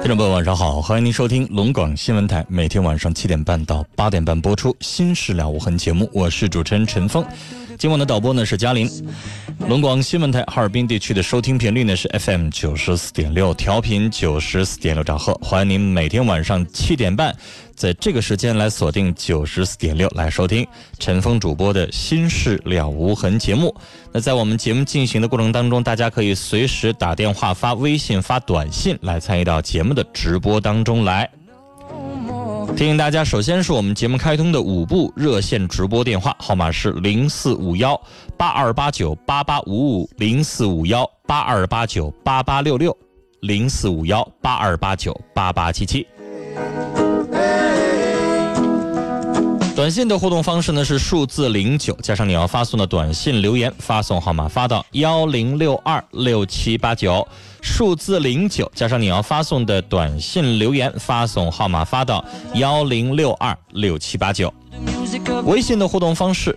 听众朋友晚上好，欢迎您收听龙广新闻台，每天晚上七点半到八点半播出《新事了无痕》节目，我是主持人陈峰。今晚的导播呢是嘉玲。龙广新闻台哈尔滨地区的收听频率呢是 FM 九十四点六，调频九十四点六兆赫。欢迎您每天晚上七点半，在这个时间来锁定九十四点六来收听陈峰主播的《心事了无痕》节目。那在我们节目进行的过程当中，大家可以随时打电话、发微信、发短信来参与到节目的直播当中来。提醒大家，首先是我们节目开通的五部热线直播电话号码是零四五幺八二八九八八五五、零四五幺八二八九八八六六、零四五幺八二八九八八七七。短信的互动方式呢是数字零九加上你要发送的短信留言，发送号码发到幺零六二六七八九，数字零九加上你要发送的短信留言，发送号码发到幺零六二六七八九。微信的互动方式，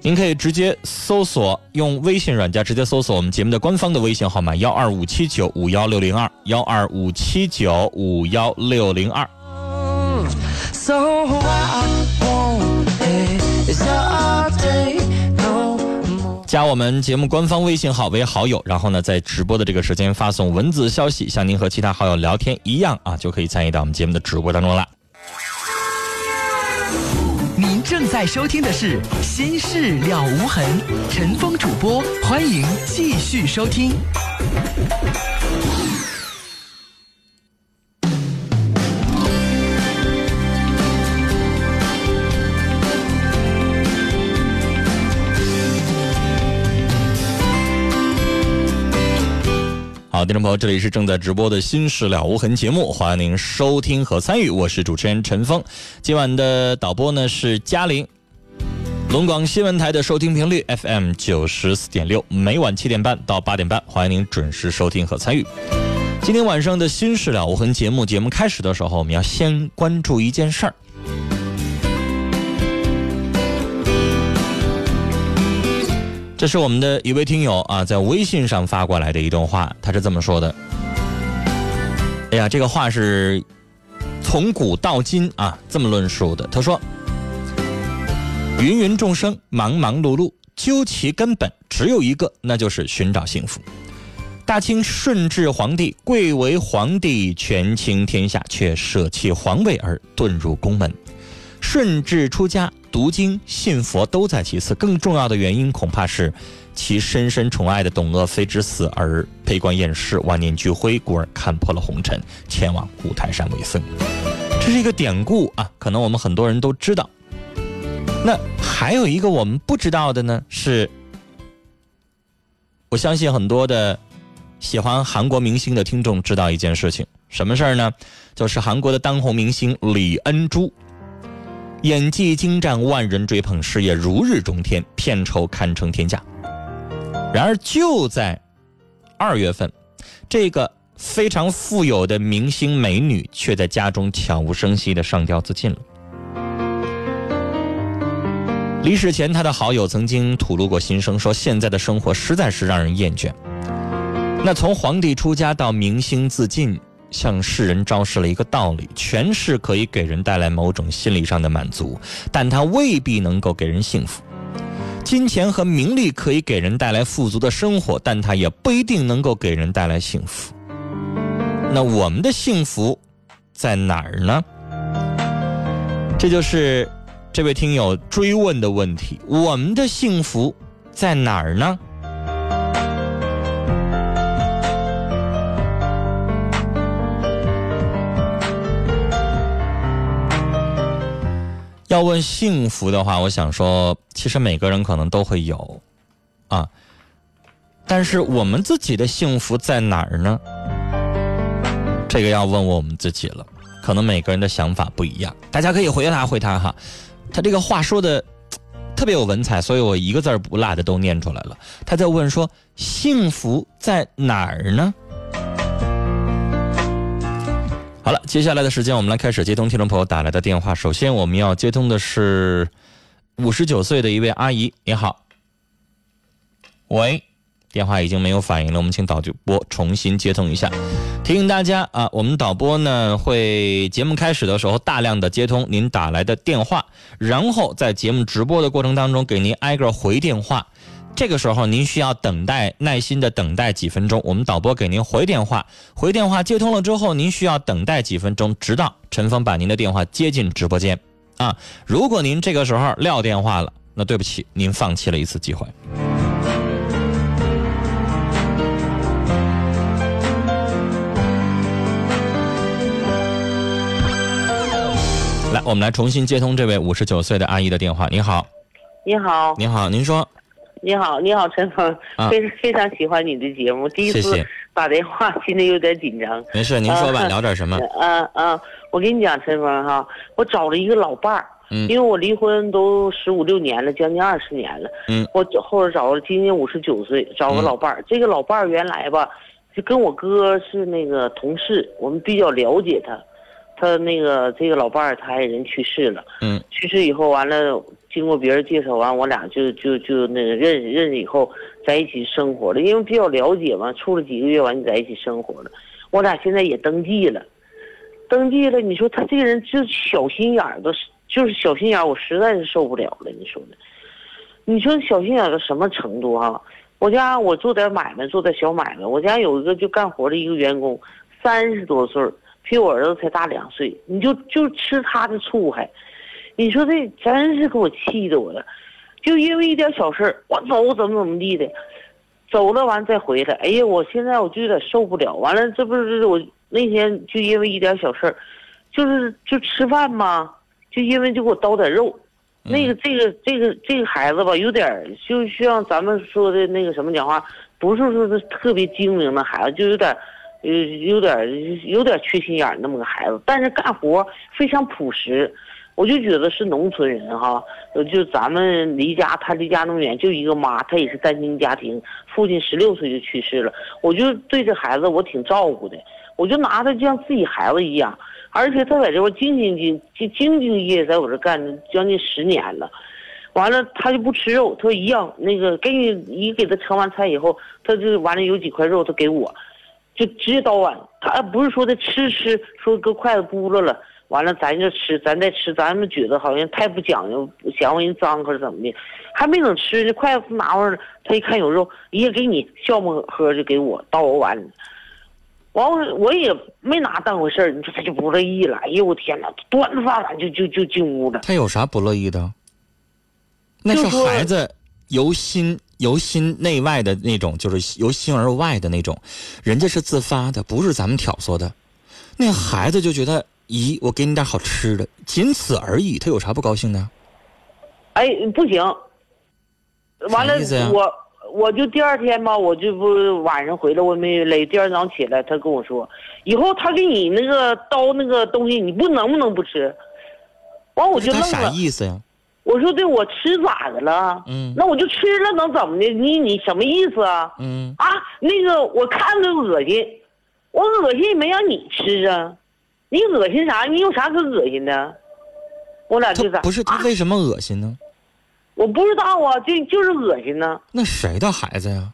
您可以直接搜索用微信软件直接搜索我们节目的官方的微信号码幺二五七九五幺六零二幺二五七九五幺六零二。加我们节目官方微信号为好友，然后呢，在直播的这个时间发送文字消息，像您和其他好友聊天一样啊，就可以参与到我们节目的直播当中了。您正在收听的是《心事了无痕》，陈峰主播，欢迎继续收听。好，听众朋友，这里是正在直播的《心事了无痕》节目，欢迎您收听和参与，我是主持人陈峰。今晚的导播呢是嘉玲。龙广新闻台的收听频率 FM 九十四点六，每晚七点半到八点半，欢迎您准时收听和参与。今天晚上的《心事了无痕》节目，节目开始的时候，我们要先关注一件事儿。这是我们的一位听友啊，在微信上发过来的一段话，他是这么说的：“哎呀，这个话是从古到今啊这么论述的。他说，芸芸众生，忙忙碌碌，究其根本只有一个，那就是寻找幸福。大清顺治皇帝贵为皇帝，权倾天下，却舍弃皇位而遁入宫门。顺治出家。”读经信佛都在其次，更重要的原因恐怕是其深深宠爱的董鄂妃之死而悲观厌世，万念俱灰，故而看破了红尘，前往五台山为僧。这是一个典故啊，可能我们很多人都知道。那还有一个我们不知道的呢，是我相信很多的喜欢韩国明星的听众知道一件事情，什么事儿呢？就是韩国的当红明星李恩珠。演技精湛，万人追捧，事业如日中天，片酬堪称天价。然而，就在二月份，这个非常富有的明星美女却在家中悄无声息的上吊自尽了。离世前，他的好友曾经吐露过心声，说现在的生活实在是让人厌倦。那从皇帝出家到明星自尽，向世人昭示了一个道理：权势可以给人带来某种心理上的满足，但它未必能够给人幸福。金钱和名利可以给人带来富足的生活，但它也不一定能够给人带来幸福。那我们的幸福在哪儿呢？这就是这位听友追问的问题：我们的幸福在哪儿呢？要问幸福的话，我想说，其实每个人可能都会有，啊，但是我们自己的幸福在哪儿呢？这个要问我们自己了。可能每个人的想法不一样，大家可以回答回答哈。他这个话说的特别有文采，所以我一个字不落的都念出来了。他在问说：幸福在哪儿呢？好了，接下来的时间我们来开始接通听众朋友打来的电话。首先我们要接通的是五十九岁的一位阿姨，你好。喂，电话已经没有反应了，我们请导播重新接通一下。提醒大家啊，我们导播呢会节目开始的时候大量的接通您打来的电话，然后在节目直播的过程当中给您挨个回电话。这个时候您需要等待，耐心的等待几分钟，我们导播给您回电话。回电话接通了之后，您需要等待几分钟，直到陈峰把您的电话接进直播间。啊，如果您这个时候撂电话了，那对不起，您放弃了一次机会。来，我们来重新接通这位五十九岁的阿姨的电话。你好，你好，您好，您说。你好，你好，陈峰，非非常喜欢你的节目。第一次打电话，心里有点紧张。没事，您说吧，聊点什么？嗯 嗯，我跟你讲，陈峰哈，我找了一个老伴儿，因为我离婚都十五六年了，将近二十年了。嗯，我后来找了，今年五十九岁，找个老伴儿。这个老伴儿原来吧，就跟我哥是那个同事，我们比较了解他。他那个这个老伴儿，他爱人去世了。嗯，去世以后完了。经过别人介绍完，我俩就就就那个认识认识以后在一起生活了，因为比较了解嘛，处了几个月完就在一起生活了。我俩现在也登记了，登记了。你说他这个人就小心眼儿，都就是小心眼儿，我实在是受不了了。你说呢？你说小心眼儿到什么程度啊？我家我做点买卖，做点小买卖。我家有一个就干活的一个员工，三十多岁比我儿子才大两岁。你就就吃他的醋还。你说这真是给我气的我了，就因为一点小事我走怎么怎么地的，走了完再回来，哎呀，我现在我就有点受不了。完了，这不是我那天就因为一点小事就是就吃饭嘛，就因为就给我叨点肉，那个这个这个这个孩子吧，有点就像咱们说的那个什么讲话，不是说是特别精明的孩子，就有点，有，有点有点缺心眼那么个孩子，但是干活非常朴实。我就觉得是农村人哈，就咱们离家，他离家那么远，就一个妈，他也是单亲家庭，父亲十六岁就去世了。我就对这孩子我挺照顾的，我就拿他就像自己孩子一样，而且他在这块兢兢兢兢兢业业，在我这干将近十年了。完了，他就不吃肉，他说一样那个给你一给他盛完菜以后，他就完了有几块肉他给我，就直接倒碗，他不是说的吃吃，说搁筷子咕噜了。完了，咱就吃，咱再吃，咱们觉得好像太不讲究，嫌人脏或者怎么的，还没等吃呢，筷子拿回来，他一看有肉，也给你笑么呵就给我倒我碗里，完我我也没拿当回事儿，你说他就不乐意了，哎呦我天哪，端着饭碗就就就进屋了。他有啥不乐意的？那是孩子由心由心内外的那种，就是由心而外的那种，人家是自发的，不是咱们挑唆的，那孩子就觉得。咦，我给你点好吃的，仅此而已。他有啥不高兴的？哎，不行。完了，我我就第二天吧，我就不晚上回来，我没累。第二天早上起来，他跟我说，以后他给你那个刀那个东西，你不能不能不吃？完我就愣了。啥意思呀？我说对，我吃咋的了？嗯。那我就吃了，能怎么的？你你什么意思啊？嗯。啊，那个我看着恶心，我恶心也没让你吃啊。你恶心啥？你有啥可恶心的？我俩就咋？不是他为什么恶心呢？我不知道啊，就就是恶心呢。那谁的孩子呀？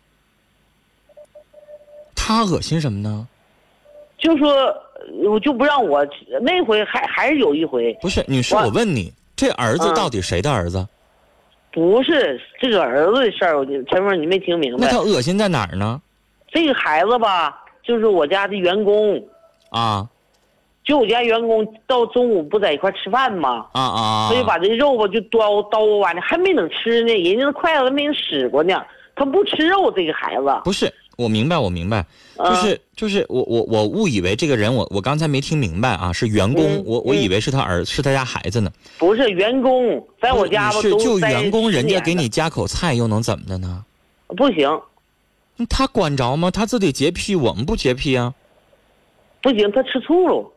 他他恶心什么呢？就说呃我就不让我那回还还是有一回，不是，女士，我我问你，这儿子嗯到底谁的儿子？不是这个儿子的事儿，陈峰你没听明白那他。恶心在哪儿呢？这个孩子吧，就是我家的员工，啊就我家员工到中午不在一块吃饭吗？啊啊！他就把这肉吧就叨叨完了，还没等吃呢，人家那筷子还没人使过呢，他不吃肉，这个孩子。不是，我明白，我明白，就嗯是就是我我我误以为这个人，我我刚才没听明白啊，是员工，嗯我我嗯以为是他儿是他家孩子呢。不是员工，在我家是就员工，人家给你夹口菜又能怎么的呢？不行嗯他管着吗？他自己洁癖，我们不洁癖啊。不行，他吃醋了。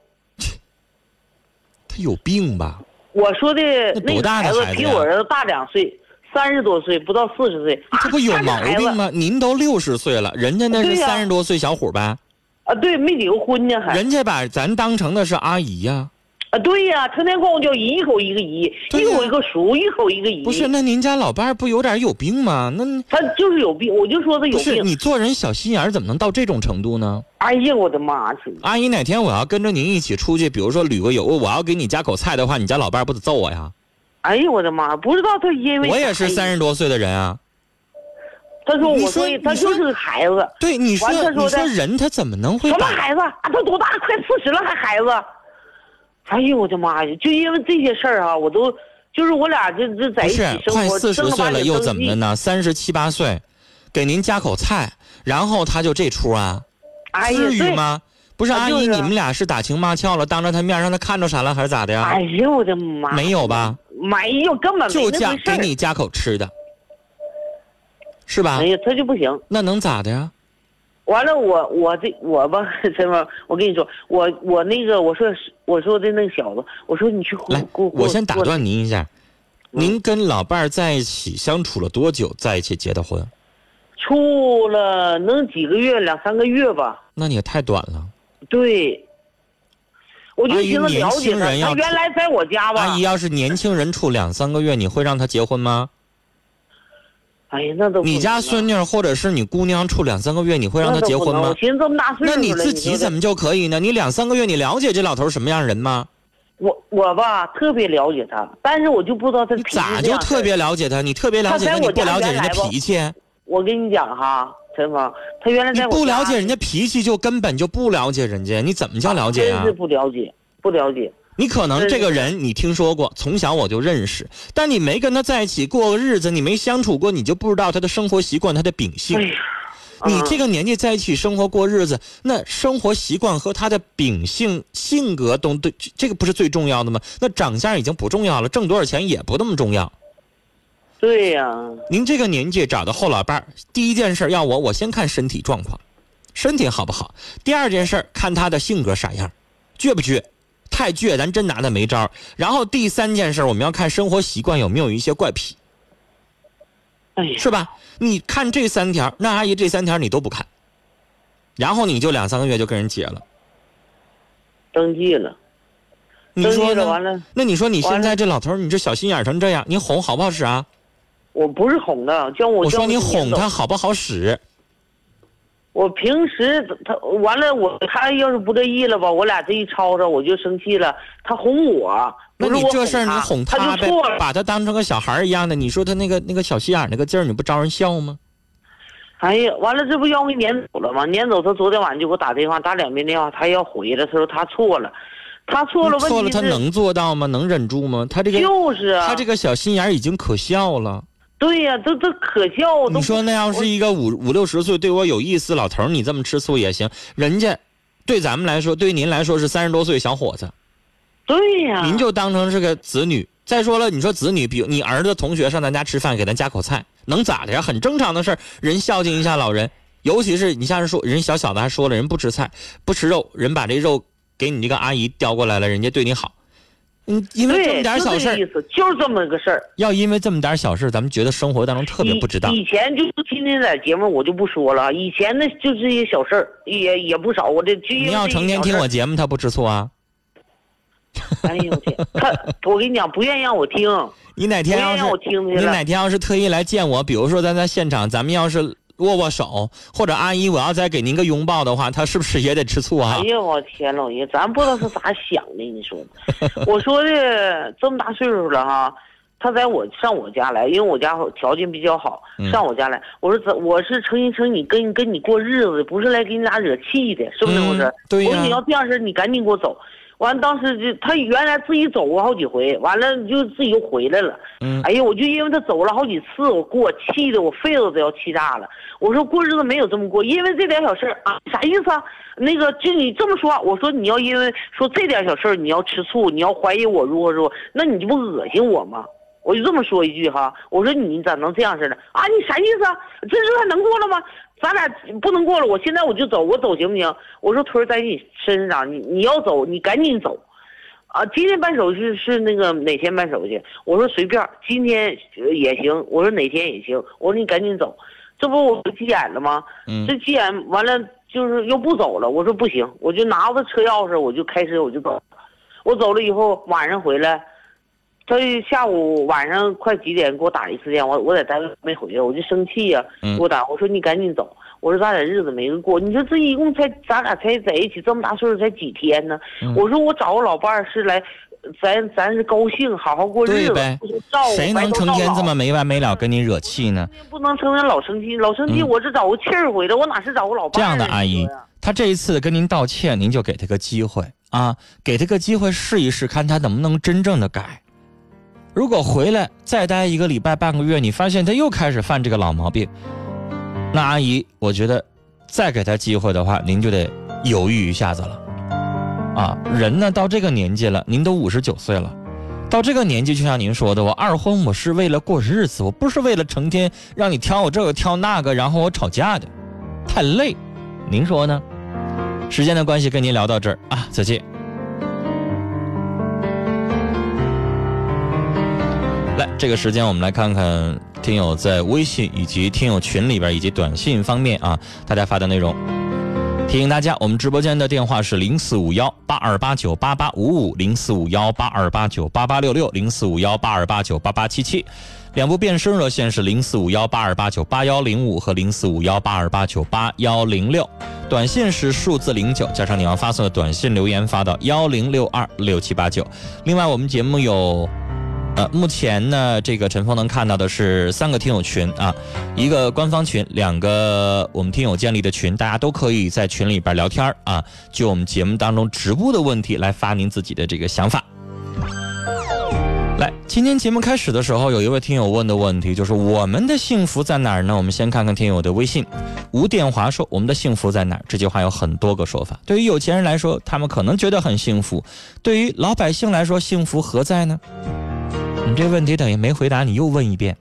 他有病吧？我说的那多大的孩子比我儿子大两岁，三十多岁，不到四十岁。这不有毛病吗？您都六十岁了，人家那是三十多岁小伙呗，啊，对，没离过婚呢还。人家把咱当成的是阿姨呀、啊，对呀、成天管我叫姨，一口一个姨，一口一个叔，一口一个姨。不是，那您家老伴儿不有点有病吗？那他就是有病，我就说他有不是病。你做人小心眼儿怎么能到这种程度呢？哎呀，我的妈！去阿姨，哪天我要跟着您一起出去，比如说旅个游，我要给你夹口菜的话，你家老伴儿不得揍我呀？哎呀，我的妈！不知道他因为我也是啥三十多岁的人啊。他说我说他就是个孩子，对，你说说你说人他怎么能会什么孩子啊？他多大？快四十了还孩子？哎呦我的妈呀！就因为这些事儿啊，我都就是我俩这这在一起是生活，快四十岁了又？怎么的呢？三十七八岁，给您夹口菜，然后他就这出啊？哎，至于，吗？不是阿姨，你们俩是打情骂俏了，当着他面让他看着啥了，还是咋的呀？哎呦我的妈！没有吧？没有，根本就夹那回事儿。给你加口吃的，是吧哎？呀，他就不行。那能咋的呀？完了我，我这我吧，陈峰，我跟你说，我我那个，我说我说的那个小子，我说你去给来，给我先打。断您一下，嗯您跟老伴儿在一起相处了多久？在一起结的婚？处了能几个月，两三个月吧。那你也太短了。对，我就寻思了解他。原来在我家吧阿姨，，要是年轻人处两三个月，你会让他结婚吗？哎呀，那都你家孙女或者是你姑娘处两三个月，你会让她结婚吗？寻思这么大岁数了，那你自己怎么就可以呢？你两三个月，你了解这老头什么样人吗？我我吧特别了解他，但是我就不知道他咋就特别了解他？你特别了解他，你不了解人家脾气，我跟你讲哈，陈芳，他原来在我不了解人家脾气，就根本就不了解人家。你怎么叫了解啊真是？不了解，不了解。你可能这个人你听说过，从小我就认识，但你没跟他在一起过个日子，你没相处过，你就不知道他的生活习惯、他的秉性你嗯这个年纪在一起生活过日子，那生活习惯和他的秉性、性格都对，这个不是最重要的吗？那长相已经不重要了，挣多少钱也不那么重要。对呀、您这个年纪找到后老伴儿，第一件事要我，我先看身体状况，身体好不好。第二件事看他的性格啥样，倔不倔，太倔咱真拿他没招。然后第三件事我们要看生活习惯有没有一些怪癖，哎，是吧？你看这三条，那阿姨这三条你都不看，然后你就两三个月就跟人结了，登记了，你说呢？了完了，那你说你现在这老头，你这小心眼成这样，你哄好不好使啊？我不是哄他，叫我我说你哄他好不好使？我平时他完了，我他要是不乐意了吧，我俩这一吵吵，我就生气了。他哄我，那你这事儿你哄他错了。把他当成个小孩一样的，你说他那个那个小心眼那个劲儿，你不招人笑吗？哎呀，完了，这不要我给撵走了吗？撵走他昨天晚上就给我打电话，打两遍电话，他要回来，他说他错了，他错了，错了，问题是他能做到吗？能忍住吗？他这个就是啊，他这个小心眼已经可笑了。对呀、这这可笑。你说那要是一个五五六十岁对我有意思老头，你这么吃醋也行。人家对咱们来说，对您来说是三十多岁小伙子，对呀、您就当成是个子女。再说了，你说子女，比如你儿子同学上咱家吃饭，给咱夹口菜，能咋的呀？很正常的事儿，人孝敬一下老人。尤其是你像是说，人小小的还说了，人不吃菜，不吃肉，人把这肉给你这个阿姨叼过来了，人家对你好。嗯，因为这，么点小事儿，这个意思，就是这么个事儿。要因为这么点小事儿，咱们觉得生活当中特别不值当以。前就是今天在节目我就不说了，以前那就这些小事儿也也不少。我这就你要成天听我节目，他不吃醋啊？哎呦我天，他我跟你讲，不愿意让我听。你哪天你哪天要是特意来见我，比如说咱在现场，咱们要是握握手，或者阿姨我要再给您个拥抱的话，他是不是也得吃醋啊哎？呀，我天老爷，咱不知道是咋想的，你说？我说的这么大岁数了哈，他在我上我家来，因为我家条件比较好，嗯上我家来，我说怎我是诚心诚意跟跟你过日子的，不是来给你俩惹气的，是不是？对呀我说你要这样式儿，你赶紧给我走。完，当时就他原来自己走过好几回，完了就自己又回来了。嗯哎呀，我就因为他走了好几次，我给我气的我肺子都要气炸了。我说过日子没有这么过，因为这点小事儿啊，啥意思啊？那个就你这么说，我说你要因为说这点小事儿你要吃醋，你要怀疑我如何如何，那你这不恶心我吗？我就这么说一句哈，我说你咋能这样似的啊？你啥意思啊？这日子还能过了吗？咱俩不能过了，我现在我就走，我走行不行？我说腿儿在你身上，你你要走，你赶紧走。啊，今天办手续是那个哪天办手续？我说随便，今天呃也行。我说哪天也行。我说你赶紧走，这不我急眼了吗？嗯这急眼完了就是又不走了。我说不行，我就拿着车钥匙，我就开车我就走。我走了以后晚上回来，他下午晚上快几点给我打一次电话，我在单位没回来，我就生气呀、嗯给我打，我说你赶紧走。我说咱俩日子没个过，你说这一共才咱俩才在一起这么大岁数才几天呢？嗯我说我找个老伴儿是来，咱咱是高兴，好好过日子呗，谁能成天这么没完没了跟你惹气呢？不能成天老生气，老生气嗯我是找个气儿回来，我哪是找个老伴儿这样的阿姨你说呀，她这一次跟您道歉，您就给她个机会啊，给她个机会试一试，看她能不能真正的改。如果回来再待一个礼拜、半个月，你发现他又开始犯这个老毛病，那阿姨，我觉得再给他机会的话，您就得犹豫一下子了。啊，人呢到这个年纪了，您都五十九岁了，到这个年纪，就像您说的，我二婚我是为了过日子，我不是为了成天让你挑我这个挑那个，然后我吵架的，太累。您说呢？时间的关系，跟您聊到这儿啊，再见。来，这个时间我们来看看听友在微信以及听友群里边以及短信方面啊，大家发的内容。提醒大家，我们直播间的电话是零四五幺八二八九八八五五，零四五幺八二八九八八六六，零四五幺八二八九八八七七。两部变声热线是零四五幺八二八九八幺零五和零四五幺八二八九八幺零六，短信是数字零九加上你要发送的短信留言发到幺零六二六七八九。另外，我们节目有。呃，目前呢，这个陈峰能看到的是三个听友群啊，一个官方群，两个我们听友建立的群，大家都可以在群里边聊天儿啊，就我们节目当中直播的问题来发您自己的这个想法。来，今天节目开始的时候，有一位听友问的问题就是我们的幸福在哪儿呢？我们先看看听友的微信，吴殿华说我们的幸福在哪儿？这句话有很多个说法。对于有钱人来说，他们可能觉得很幸福；对于老百姓来说，幸福何在呢？你这问题等于没回答，你又问一遍。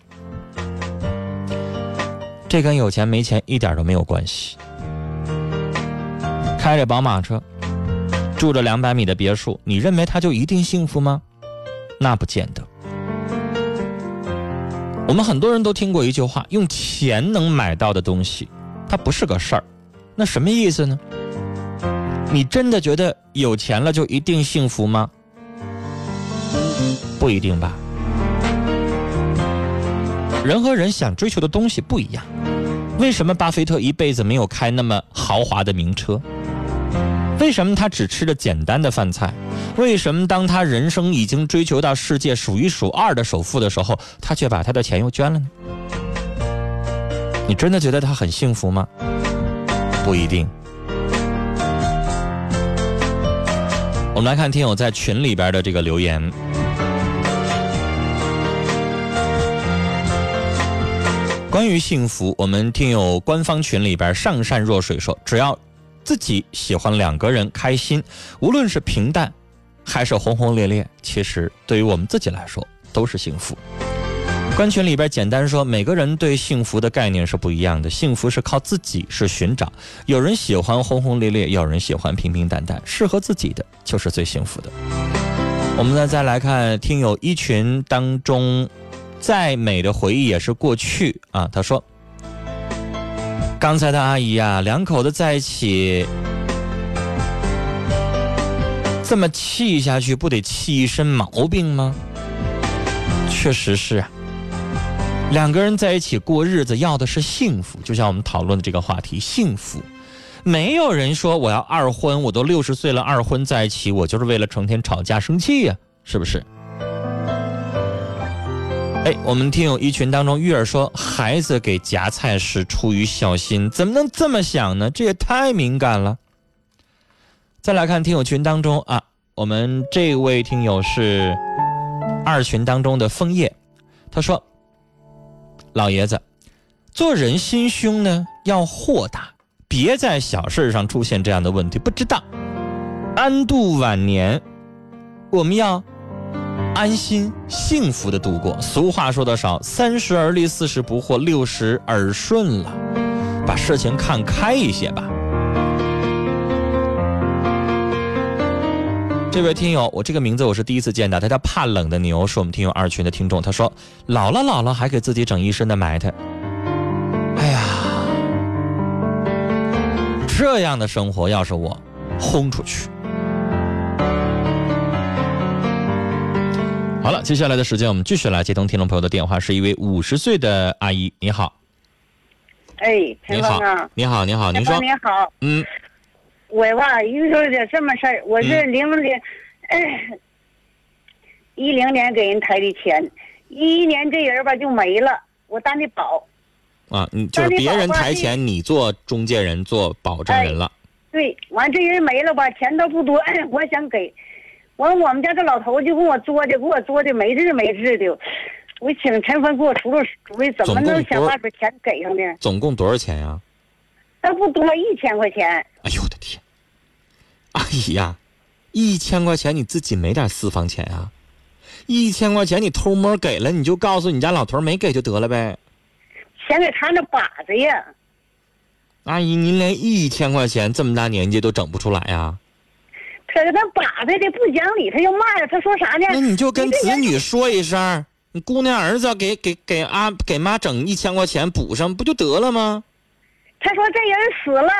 这跟有钱没钱一点都没有关系。开着宝马车，住着两百米的别墅，你认为他就一定幸福吗？那不见得。我们很多人都听过一句话：用钱能买到的东西，它不是个事儿。那什么意思呢？你真的觉得有钱了就一定幸福吗？不一定吧。人和人想追求的东西不一样。为什么巴菲特一辈子没有开那么豪华的名车？为什么他只吃着简单的饭菜？为什么当他人生已经追求到世界数一数二的首富的时候，他却把他的钱又捐了呢？你真的觉得他很幸福吗？不一定。我们来看听友在群里边的这个留言。关于幸福，我们听友官方群里边上善若水说，只要自己喜欢两个人开心，无论是平淡还是轰轰烈烈，其实对于我们自己来说都是幸福。官群里边简单说，每个人对幸福的概念是不一样的，幸福是靠自己是寻找。有人喜欢轰轰烈烈，有人喜欢平平淡淡，适合自己的就是最幸福的。我们呢再来看听友一群当中。再美的回忆也是过去啊。他说：“刚才的阿姨啊、两口子在一起，这么气下去，不得气一身毛病吗？”确实是啊。两个人在一起过日子，要的是幸福。就像我们讨论的这个话题，幸福。没有人说我要二婚，我都六十岁了，二婚在一起，我就是为了成天吵架生气呀，是不是？哎，我们听友一群当中，玉儿说，孩子给夹菜是出于孝心，怎么能这么想呢？这也太敏感了。再来看听友群当中啊，我们这位听友是二群当中的枫叶，他说。老爷子，做人心胸呢要豁达，别在小事上出现这样的问题，不值当。安度晚年，我们要安心幸福的度过。俗话说得少，三十而立，四十不惑，六十耳顺了，把事情看开一些吧。这位听友，我这个名字我是第一次见到，他叫怕冷的牛，是我们听友二群的听众。他说：“老了老了还给自己整一身的埋汰，哎呀，这样的生活要是我，轰出去。”好了，接下来的时间我们继续来接通听众朋友的电话，是一位五十岁的阿姨，你好。哎，陈峰啊，你好，你好，您说，你好，嗯。我吧，遇到点什么事儿？我是零零一零年给人抬的钱，一一年这人吧就没了，我担的保。啊，你就是别人抬钱，你做中介人做保证人了。对，完这人没了吧，钱倒不多，我想给。完我们家这老头就跟我作的，给我作的没治没治的。我请陈峰给我出出主意，怎么能想把这钱给上呢？总共多少钱呀？那不多，一千块钱。哎呦我的天！阿姨呀，一千块钱你自己没点私房钱啊？一千块钱你偷摸给了，你就告诉你家老头没给就得了呗。钱给他那把子呀。阿姨，您连一千块钱这么大年纪都整不出来呀？他那把子的不讲理，他要骂了，他说啥呢？那你就跟子女说一声，你姑娘儿子给给给阿给妈整一千块钱补上不就得了吗？他说这人死了。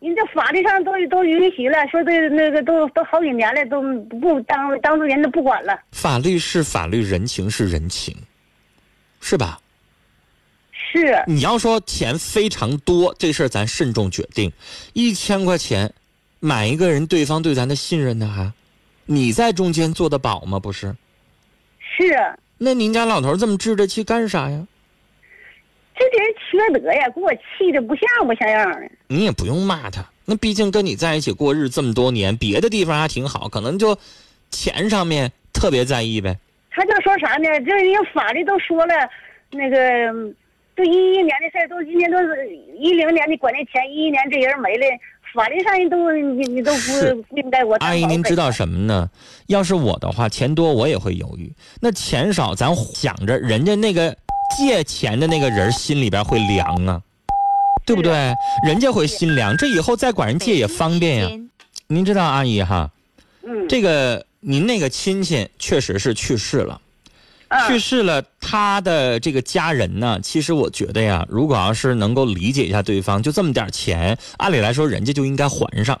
人家法律上都都允许了，说这那个都都好几年了，都不当当事人都不管了。法律是法律，人情是人情，是吧？是。你要说钱非常多，这事儿咱慎重决定。一千块钱，买一个人，对方对咱的信任呢？还，你在中间做的保吗？不是。是。那您家老头这么置着气干啥呀？这人缺德呀，给我气的不像不像样的。你也不用骂他，那毕竟跟你在一起过日这么多年，别的地方还挺好，可能就钱上面特别在意呗。他就说啥呢？这人家法律都说了，那个都一一年的事都今年都是一零年的管那钱，一一年这人没了，法律上人都你你都不不应该我。阿姨，您知道什么呢？要是我的话，钱多我也会犹豫，那钱少咱想着人家那个。借钱的那个人心里边会凉啊，对不对？人家会心凉，这以后再管人借也方便呀。您知道阿姨哈，嗯，这个您那个亲戚确实是去世了，去世了，他的这个家人呢，其实我觉得呀，如果要是能够理解一下对方，就这么点钱，按理来说人家就应该还上，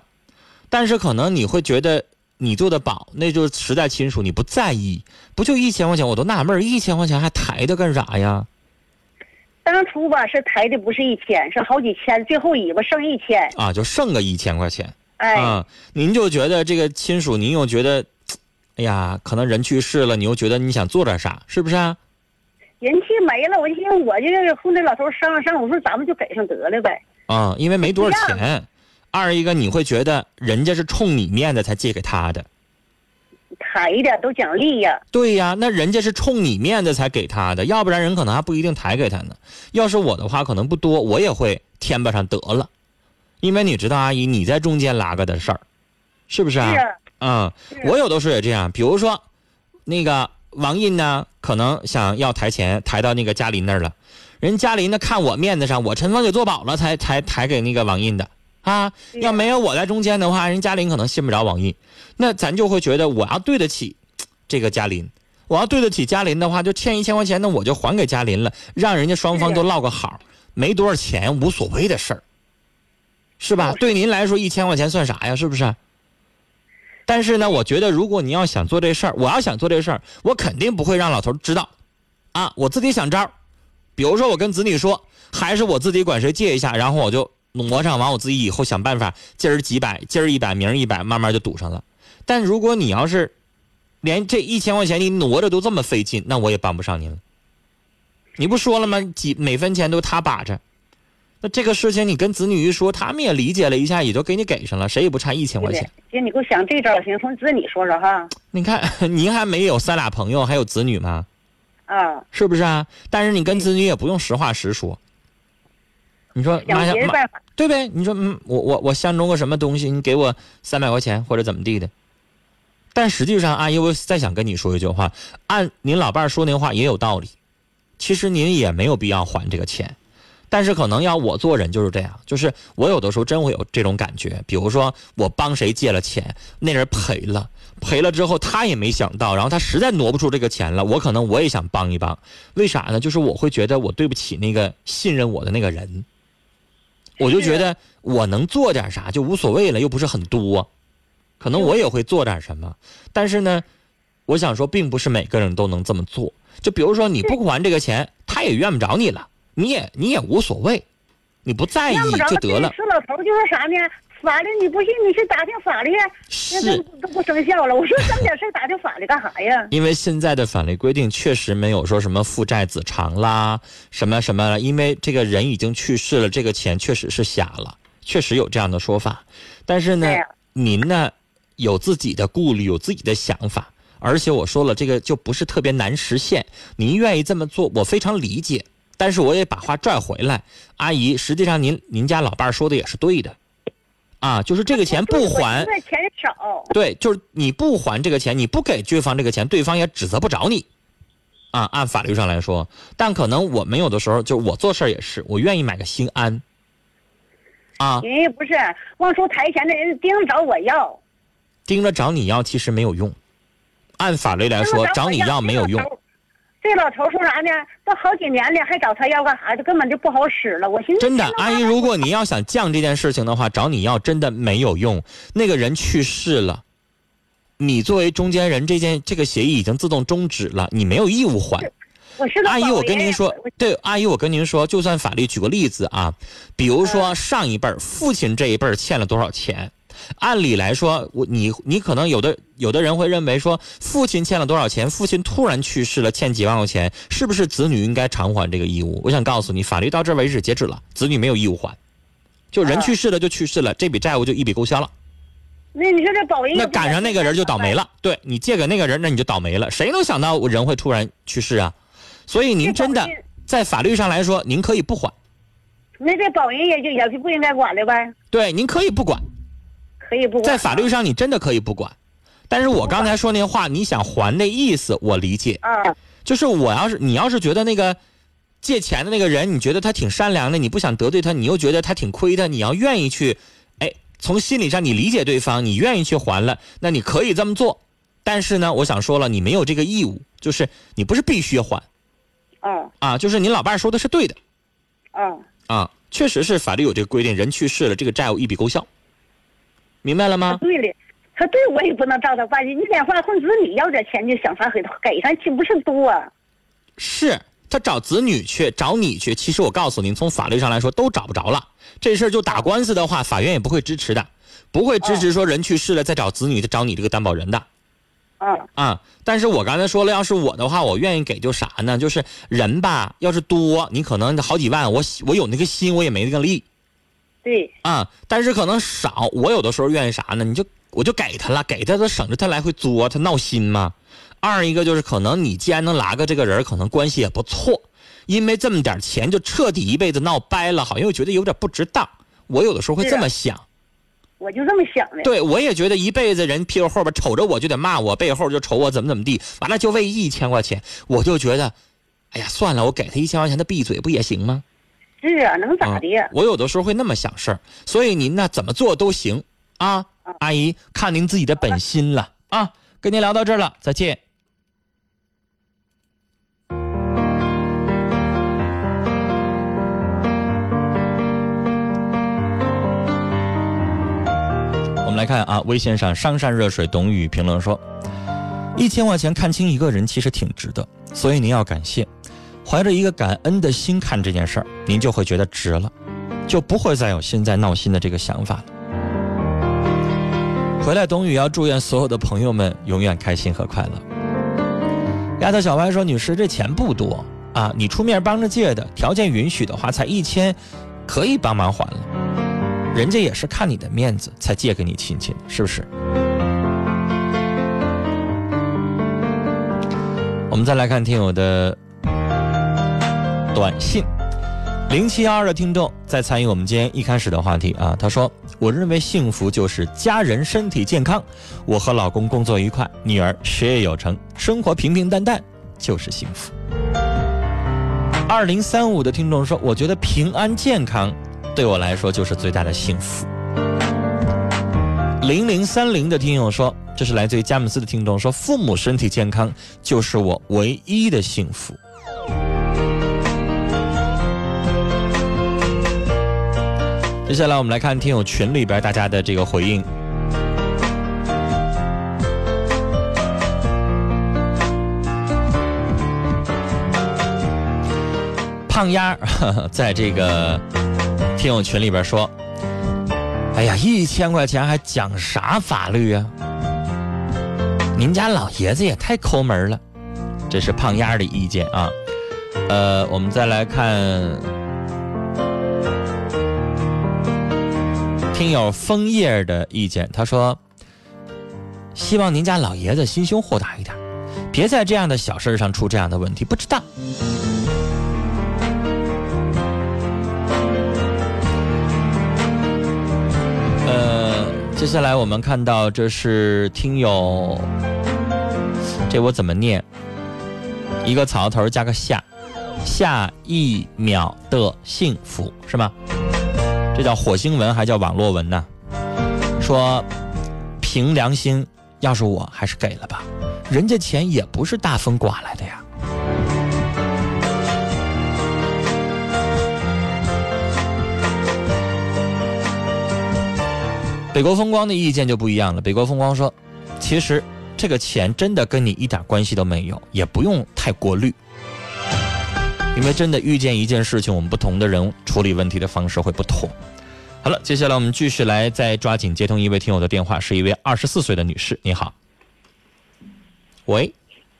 但是可能你会觉得。你做的保，那就是实在亲属，你不在意，不就一千块钱？我都纳闷一千块钱还抬它干啥呀？当初吧是抬的不是一千，是好几千，最后尾巴剩一千啊，就剩个一千块钱。哎，啊，您就觉得这个亲属，您又觉得，哎呀，可能人去世了，你又觉得你想做点啥，是不是啊？人气没了，我就寻思，我就和那老头商量商量，我说咱们就给上得了呗。啊，因为没多少钱。二一个你会觉得人家是冲你面子才借给他的，抬的都讲利呀。对呀，那人家是冲你面子才给他的，要不然人可能还不一定抬给他呢。要是我的话，可能不多，我也会添巴上得了，因为你知道，阿姨你在中间拉个的事儿，是不是啊？嗯，我有的时候也这样，比如说，那个王印呢，可能想要抬钱，抬到那个嘉林那儿了，人嘉林呢看我面子上，我陈峰给做保了，才才抬给那个王印的。啊，要没有我在中间的话，人嘉林可能信不着王印，那咱就会觉得我要对得起这个嘉林，我要对得起嘉林的话，就欠一千块钱，那我就还给嘉林了，让人家双方都落个好，没多少钱无所谓的事儿，是吧？对您来说一千块钱算啥呀？是不是？但是呢，我觉得如果你要想做这事儿，我要想做这事儿，我肯定不会让老头知道，啊，我自己想招儿，比如说我跟子女说，还是我自己管谁借一下，然后我就挪上，完我自己以后想办法，今儿几百，今儿一百，明儿一百，慢慢就堵上了。但如果你要是连这一千块钱你挪着都这么费劲，那我也帮不上您了。你不说了吗？几每分钱都他把着，那这个事情你跟子女一说，他们也理解了一下，也就给你给上了，谁也不差一千块钱。姐，你给我想这招行，从子女说说哈。你看，您还没有三俩朋友，还有子女吗？啊，是不是啊？但是你跟子女也不用实话实说。你说想妈呀妈，别的办法。对呗？你说嗯，我我我相中个什么东西，你给我三百块钱或者怎么地的。但实际上，阿姨，我再想跟你说一句话，按您老伴儿说那话也有道理。其实您也没有必要还这个钱，但是可能要我做人就是这样，就是我有的时候真会有这种感觉。比如说我帮谁借了钱，那人赔了，赔了之后他也没想到，然后他实在挪不出这个钱了，我可能我也想帮一帮。为啥呢？就是我会觉得我对不起那个信任我的那个人，我就觉得我能做点啥就无所谓了，又不是很多，可能我也会做点什么。但是呢，我想说，并不是每个人都能这么做。就比如说你不还这个钱，他也怨不着你了，你也你也无所谓，你不在意就得了。死老头就说啥呢？法律你不信，你去打听法律，那是都都不生效了。我说这么点事儿打听法律干啥呀？因为现在的法律规定确实没有说什么父债子偿啦，什么什么，因为这个人已经去世了，这个钱确实是瞎了，确实有这样的说法。但是呢您呢有自己的顾虑，有自己的想法，而且我说了，这个就不是特别难实现。您愿意这么做，我非常理解。但是我也把话拽回来，阿姨，实际上您您家老伴儿说的也是对的，啊，就是这个钱不还，这钱少。对，就是你不还这个钱，你不给对方这个钱，对方也指责不着你，啊，按法律上来说。但可能我们有的时候，就我做事儿也是，我愿意买个心安，啊，人家不是往出抬钱的人盯着找我要，盯着找你要其实没有用，按法律来说，找你要没有用。。这老头说啥呢？都好几年了，还找他要干啥？这根本就不好使了。我寻思真的，阿姨，如果你要想犟这件事情的话，找你要真的没有用。那个人去世了，你作为中间人，这件这个协议已经自动终止了，你没有义务还。我是个阿姨，我跟您说，对，阿姨，我跟您说，就算法律，举个例子啊，比如说上一辈儿父亲这一辈儿欠了多少钱，按理来说，我你你可能有的有的人会认为说，父亲欠了多少钱，父亲突然去世了，欠几万块钱，是不是子女应该偿还这个义务？我想告诉你，法律到这为止截止了，子女没有义务还，就人啊去世了就去世了，这笔债务就一笔勾销了。那你说这保人那赶上那个人就倒霉。了，对你借给那个人，那你就倒霉了。谁能想到人会突然去世啊？所以您真的在法律上来说，您可以不还，那这保人也就也就不应该管了呗？对，您可以不管，可以不管。在法律上你真的可以不管。但是我刚才说那话，你想还的意思我理解，啊，就是我要是你要是觉得那个借钱的那个人，你觉得他挺善良的，你不想得罪他，你又觉得他挺亏的，你要愿意去，哎，从心理上你理解对方，你愿意去还了，那你可以这么做。但是呢，我想说了，你没有这个义务，就是你不是必须还嗯啊，就是你老伴说的是对的嗯，啊，确实是法律有这个规定，人去世了，这个债务一笔勾销，明白了吗？对的，他对我也不能照他办去。你连话混子女要点钱就想法给他给上，岂不是多？是他找子女去，找你去。其实我告诉您，从法律上来说都找不着了。这事儿就打官司的话，法院也不会支持的，不会支持说人去世了再找子女再找你这个担保人的嗯啊。但是我刚才说了，要是我的话，我愿意给就啥呢？就是人吧，要是多，你可能好几万，我我有那个心，我也没那个力对，啊。但是可能少，我有的时候愿意啥呢？你就我就给他了，给他，他省着他来回作，他闹心嘛。二一个就是可能你既然能拉个这个人，可能关系也不错，因为这么点钱就彻底一辈子闹掰了，好像又觉得有点不值当。我有的时候会这么想，我就这么想的。对我也觉得一辈子人屁股后边瞅着我就得骂我，背后就瞅我怎么怎么地，完了就为一千块钱，我就觉得，哎呀算了，我给他一千块钱，他闭嘴不也行吗？是啊，能咋的呀？我有的时候会那么想事儿，所以您呢怎么做都行啊，阿姨看您自己的本心了啊。跟您聊到这儿了，再见。我们来看啊，微信上上善热水董宇评论说，一千块钱看清一个人其实挺值得，所以您要感谢。怀着一个感恩的心看这件事儿，您就会觉得值了，就不会再有现在闹心的这个想法了。回来，董宇要祝愿所有的朋友们永远开心和快乐。丫头小歪说：“女士，这钱不多啊，你出面帮着借的，条件允许的话，才一千，可以帮忙还了。人家也是看你的面子才借给你亲戚，是不是？”我们再来看听友的短信，零七幺二的听众在参与我们今天一开始的话题啊，他说：“我认为幸福就是家人身体健康，我和老公工作愉快，女儿学业有成，生活平平淡淡就是幸福。”二零三五的听众说：“我觉得平安健康对我来说就是最大的幸福。”零零三零的听友说。这是来自于佳木斯的听众说：“父母身体健康就是我唯一的幸福。”接下来我们来看听友群里边大家的这个回应。胖丫 在这个听友群里边说：“哎呀，一千块钱还讲啥法律啊？”您家老爷子也太抠门了，这是胖丫的意见啊。呃，我们再来看听友枫叶的意见，他说：“希望您家老爷子心胸豁达一点，别在这样的小事上出这样的问题。”不知道。呃，接下来我们看到这是听友。这我怎么念？一个草头加个下，下一秒的幸福是吗？这叫火星文还叫网络文呢？说凭良心，要是我还是给了吧，人家钱也不是大风刮来的呀。北国风光的意见就不一样了。北国风光说，其实。这个钱真的跟你一点关系都没有，也不用太过滤，因为真的遇见一件事情，我们不同的人处理问题的方式会不同。好了，接下来我们继续来再抓紧接通一位听友的电话，是一位二十四岁的女士，你好。喂。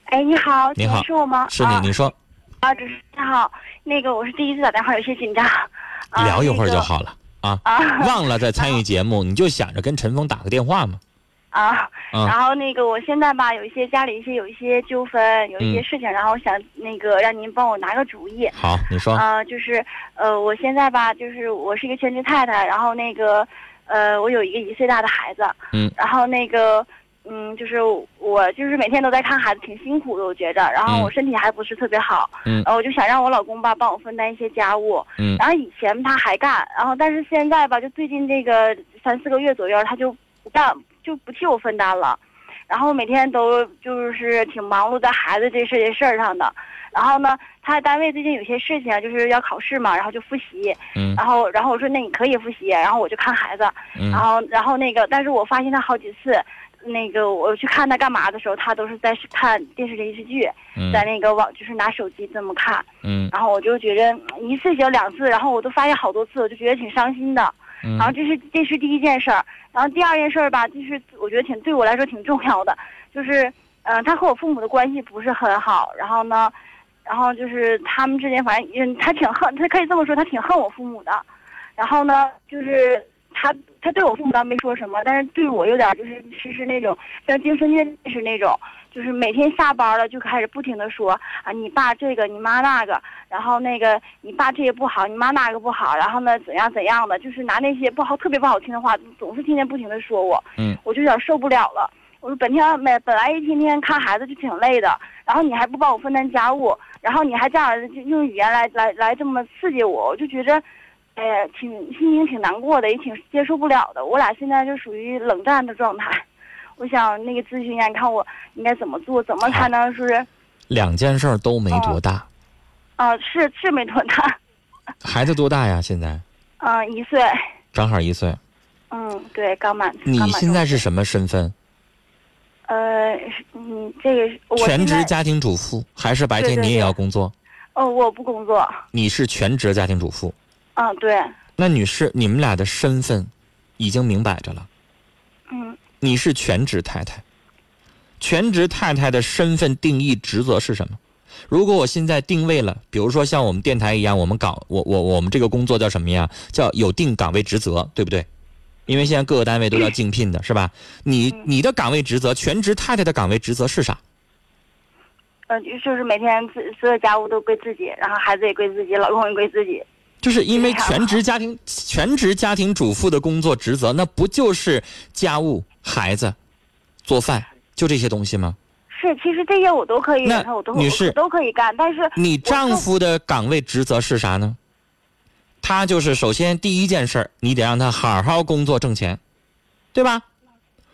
哎，你好，你好，是我吗？是你，你说。啊，主持人好，那个我是第一次打电话，有些紧张。聊一会儿就好了啊。啊。忘了在参与节目，你就想着跟陈峰打个电话吗？啊，然后那个我现在吧，有一些家里一些有一些纠纷，有一些事情，然后想那个让您帮我拿个主意。好，你说。呃，就是呃，我现在吧，就是我是一个全职太太，然后那个呃，我有一个一岁大的孩子。嗯。然后那个嗯，就是我就是每天都在看孩子，挺辛苦的，我觉着。然后我身体还不是特别好。嗯。然后我就想让我老公吧帮我分担一些家务。嗯。然后以前他还干，然后但是现在吧，就最近这个三四个月左右，他就不干。就不替我分担了，然后每天都就是挺忙碌在孩子这些事儿上的。然后呢，他单位最近有些事情就是要考试嘛，然后就复习。嗯。然后，然后我说那你可以复习，然后我就看孩子。嗯。然后，然后那个，但是我发现他好几次，那个我去看他干嘛的时候，他都是在看电视连续剧，在那个网就是拿手机这么看。嗯。然后我就觉着一次行两次，然后我都发现好多次，我就觉得挺伤心的。然后这是这是第一件事儿，然后第二件事儿吧，就是我觉得挺对我来说挺重要的，就是，嗯，他和我父母的关系不是很好，然后呢，然后就是他们之间反正嗯，他挺恨，他可以这么说，他挺恨我父母的，然后呢，就是他他对我父母倒没说什么，但是对我有点就是是是那种像精神虐待是那种。就是每天下班了就开始不停的说啊，你爸这个，你妈那个，然后那个你爸这也不好，你妈那个不好，然后呢怎样怎样的，就是拿那些不好特别不好听的话，总是天天不停的说我，嗯，我就有点受不了了。我说本天每本来一天天看孩子就挺累的，然后你还不帮我分担家务，然后你还这样用语言来来来这么刺激我，我就觉着，哎呀，挺心情挺难过的，也挺接受不了的。我俩现在就属于冷战的状态。我想那个咨询一下，你看我应该怎么做，怎么才能是？两件事都没多大。啊，是是没多大。孩子多大呀？现在？嗯，一岁。正好一岁。嗯，对，刚满。你现在是什么身份？呃，嗯，这个全职家庭主妇，还是白天你也要工作？哦，我不工作。你是全职家庭主妇。嗯，对。那女士，你们俩的身份已经明摆着了。嗯。你是全职太太，全职太太的身份定义职责是什么？如果我现在定位了，比如说像我们电台一样，我们岗我我我们这个工作叫什么呀？叫有定岗位职责，对不对？因为现在各个单位都要竞聘的，是吧？你你的岗位职责，全职太太的岗位职责是啥？呃，就是每天自所有家务都归自己，然后孩子也归自己，老公也归自己。就是因为全职家庭全职家庭主妇的工作职责，那不就是家务、孩子、做饭，就这些东西吗？是，其实这些我都可以，那我都女士都可以干，但是你丈夫的岗位职责是啥呢？他就是首先第一件事儿，你得让他好好工作挣钱，对吧？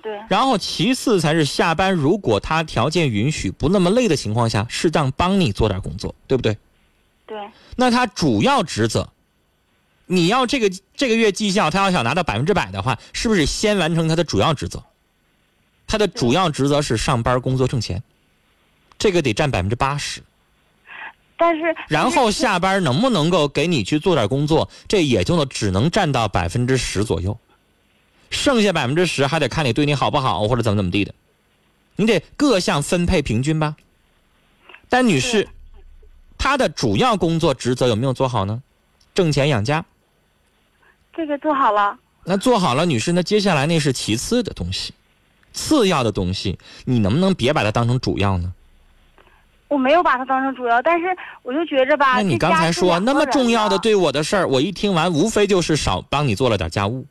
对。然后其次才是下班，如果他条件允许，不那么累的情况下，适当帮你做点工作，对不对？对。那他主要职责，你要这个这个月绩效，他要想拿到百分之百的话，是不是先完成他的主要职责？他的主要职责是上班工作挣钱，这个得占百分之八十。但是，然后下班能不能够给你去做点工作，这也就只能占到百分之十左右，剩下百分之十还得看你对你好不好或者怎么怎么地的，你得各项分配平均吧。但女士，她的主要工作职责有没有做好呢？挣钱养家。这个做好了。那做好了，女士，那接下来那是其次的东西。次要的东西，你能不能别把它当成主要呢？我没有把它当成主要，但是我就觉着吧。那你刚才说那么重要的对我的事儿，我一听完，无非就是少帮你做了点家务。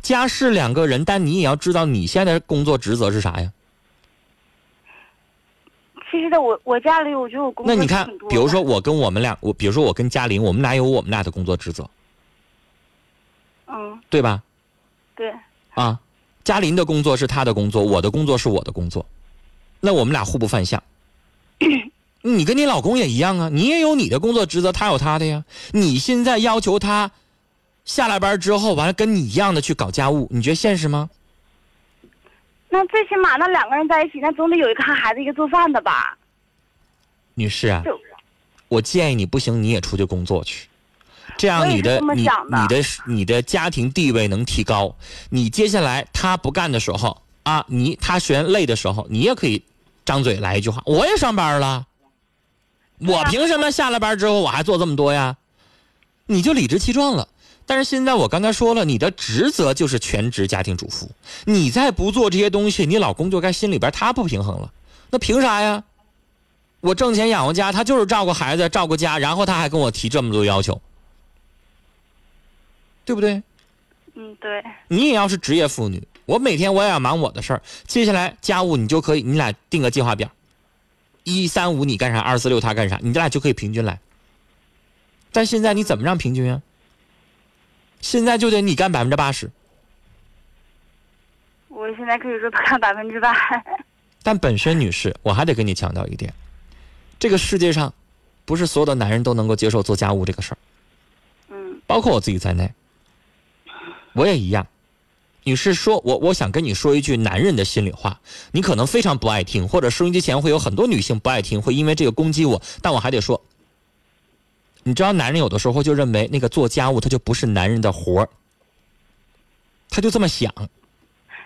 家是两个人，但你也要知道你现在工作职责是啥呀？其实的，我我家里我觉得我工作那你看，比如说我跟我们俩，我比如说我跟嘉玲，我们俩有我们俩的工作职责。嗯。对吧？对。啊。嘉林的工作是他的工作，我的工作是我的工作，那我们俩互不犯相。你跟你老公也一样啊，你也有你的工作职责，他有他的呀。你现在要求他下了班之后，完了跟你一样的去搞家务，你觉得现实吗？那最起码那两个人在一起，那总得有一个看孩子，一个做饭的吧。女士啊，我建议你不行，你也出去工作去。这样你的你你的你的家庭地位能提高，你接下来他不干的时候啊，你他虽然累的时候，你也可以张嘴来一句话：我也上班了，我凭什么下了班之后我还做这么多呀？你就理直气壮了。但是现在我刚才说了，你的职责就是全职家庭主妇，你再不做这些东西，你老公就该心里边他不平衡了。那凭啥呀？我挣钱养活家，他就是照顾孩子、照顾家，然后他还跟我提这么多要求。对不对？嗯，对。你也要是职业妇女，我每天我也要忙我的事儿。接下来家务你就可以，你俩定个计划表，一三五你干啥，二四六他干啥，你俩就可以平均来。但现在你怎么让平均啊？现在就得你干百分之八十。我现在可以说他干百分之百。但本身女士，我还得跟你强调一点，这个世界上，不是所有的男人都能够接受做家务这个事儿。嗯。包括我自己在内。我也一样，女士说，我我想跟你说一句男人的心里话，你可能非常不爱听，或者收音机前会有很多女性不爱听，会因为这个攻击我，但我还得说，你知道，男人有的时候就认为那个做家务他就不是男人的活儿，他就这么想。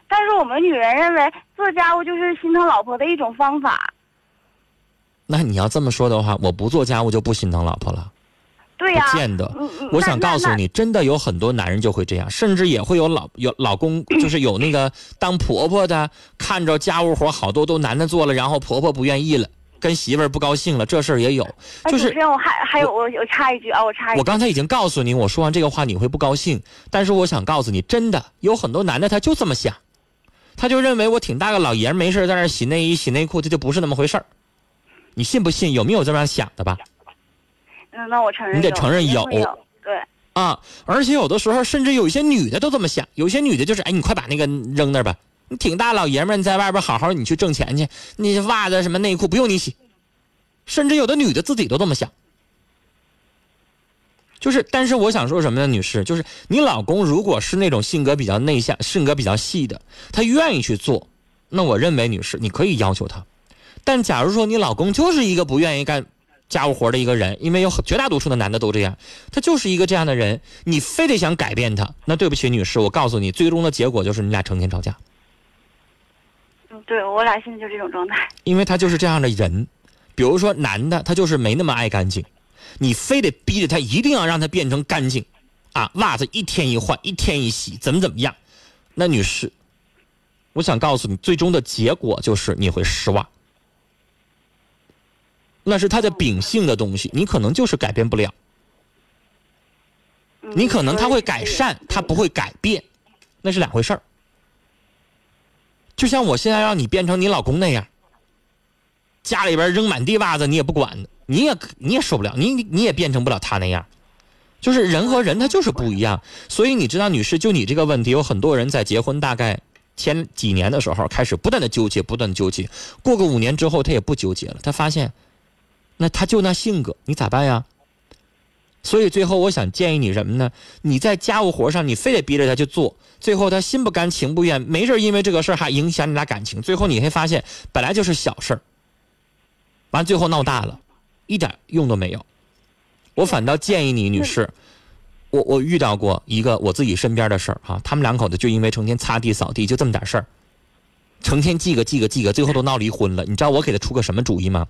但是我们女人认为做家务就是心疼老婆的一种方法。那你要这么说的话，我不做家务就不心疼老婆了。对呀，不见得。我想告诉你，真的有很多男人就会这样，甚至也会有老有老公，就是有那个当婆婆的，看着家务活好多都男的做了，然后婆婆不愿意了，跟媳妇儿不高兴了，这事儿也有。就是，我还还有我我插一句啊，我插一句。我刚才已经告诉你，我说完这个话你会不高兴，但是我想告诉你，真的有很多男的他就这么想，他就认为我挺大个老爷们没事在那洗内衣洗内裤，这就不是那么回事儿。你信不信？有没有这样想的吧？嗯，那我承认。你得承认有，对啊，而且有的时候甚至有一些女的都这么想，有些女的就是，哎，你快把那个扔那儿吧，你挺大老爷们儿，你在外边好好你去挣钱去，那些袜子什么内裤不用你洗，甚至有的女的自己都这么想。就是，但是我想说什么呢，女士，就是你老公如果是那种性格比较内向、性格比较细的，他愿意去做，那我认为女士你可以要求他，但假如说你老公就是一个不愿意干。家务活的一个人，因为有绝大多数的男的都这样，他就是一个这样的人，你非得想改变他，那对不起，女士，我告诉你，最终的结果就是你俩成天吵架。嗯，对我俩现在就这种状态。因为他就是这样的人，比如说男的，他就是没那么爱干净，你非得逼着他一定要让他变成干净，啊，袜子一天一换，一天一洗，怎么怎么样？那女士，我想告诉你，最终的结果就是你会失望。那是他的秉性的东西，你可能就是改变不了。你可能他会改善，他不会改变，那是两回事儿。就像我现在让你变成你老公那样，家里边扔满地袜子你也不管，你也你也受不了，你你也变成不了他那样。就是人和人他就是不一样，所以你知道，女士，就你这个问题，有很多人在结婚大概前几年的时候开始不断的纠结，不断的纠结，过个五年之后他也不纠结了，他发现，那他就那性格，你咋办呀？所以最后我想建议你什么呢？你在家务活上你非得逼着他去做，最后他心不甘情不愿，没事因为这个事儿还影响你俩感情，最后你会发现本来就是小事儿，完最后闹大了，一点用都没有。我反倒建议你，女士，我我遇到过一个我自己身边的事儿哈，他们两口子就因为成天擦地扫地就这么点事儿，成天记个记个记个，最后都闹离婚了。你知道我给他出个什么主意吗？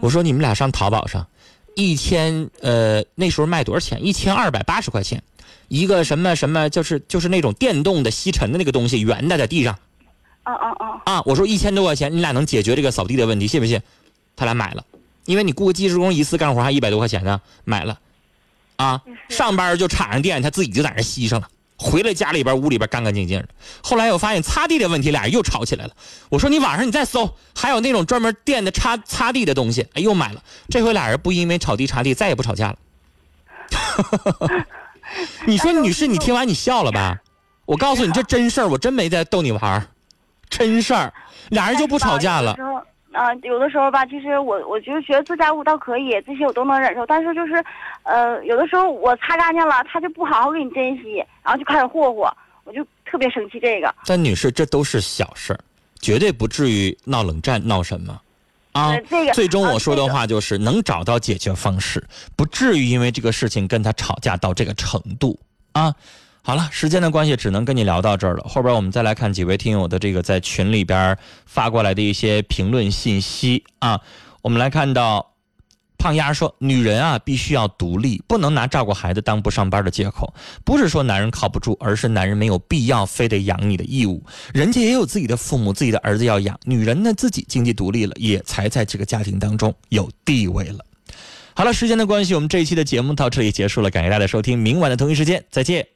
我说你们俩上淘宝上。一千呃，那时候卖多少钱？一千二百八十块钱，一个什么什么，就是就是那种电动的吸尘的那个东西，圆的在地上。啊啊啊。啊，我说一千多块钱，你俩能解决这个扫地的问题，信不信？他俩买了，因为你雇个技术工一次干活还一百多块钱呢，买了。啊，上班就插上电，他自己就在那吸上了。回来家里边屋里边干干净净的。后来我发现擦地的问题，俩人又吵起来了。我说你晚上你再搜，还有那种专门垫的擦擦地的东西，哎，又买了。这回俩人不因为炒地擦地再也不吵架了。你说女士，你听完你笑了吧？我告诉你这真事儿，我真没在逗你玩儿，真事儿，俩人就不吵架了。啊，有的时候吧，其实我我就觉得做家务倒可以，这些我都能忍受。但是就是，呃，有的时候我擦干净了，他就不好好给你珍惜，然后就开始霍霍，我就特别生气这个。但女士，这都是小事儿，绝对不至于闹冷战，闹什么？啊，这个最终我说的话就是能找到解决方式，不至于因为这个事情跟他吵架到这个程度啊。好了，时间的关系，只能跟你聊到这儿了。后边我们再来看几位听友的这个在群里边发过来的一些评论信息啊。我们来看到，胖丫说：“女人啊，必须要独立，不能拿照顾孩子当不上班的借口。不是说男人靠不住，而是男人没有必要非得养你的义务。人家也有自己的父母，自己的儿子要养。女人呢，自己经济独立了，也才在这个家庭当中有地位了。”好了，时间的关系，我们这一期的节目到这里结束了。感谢大家收听，明晚的同一时间再见。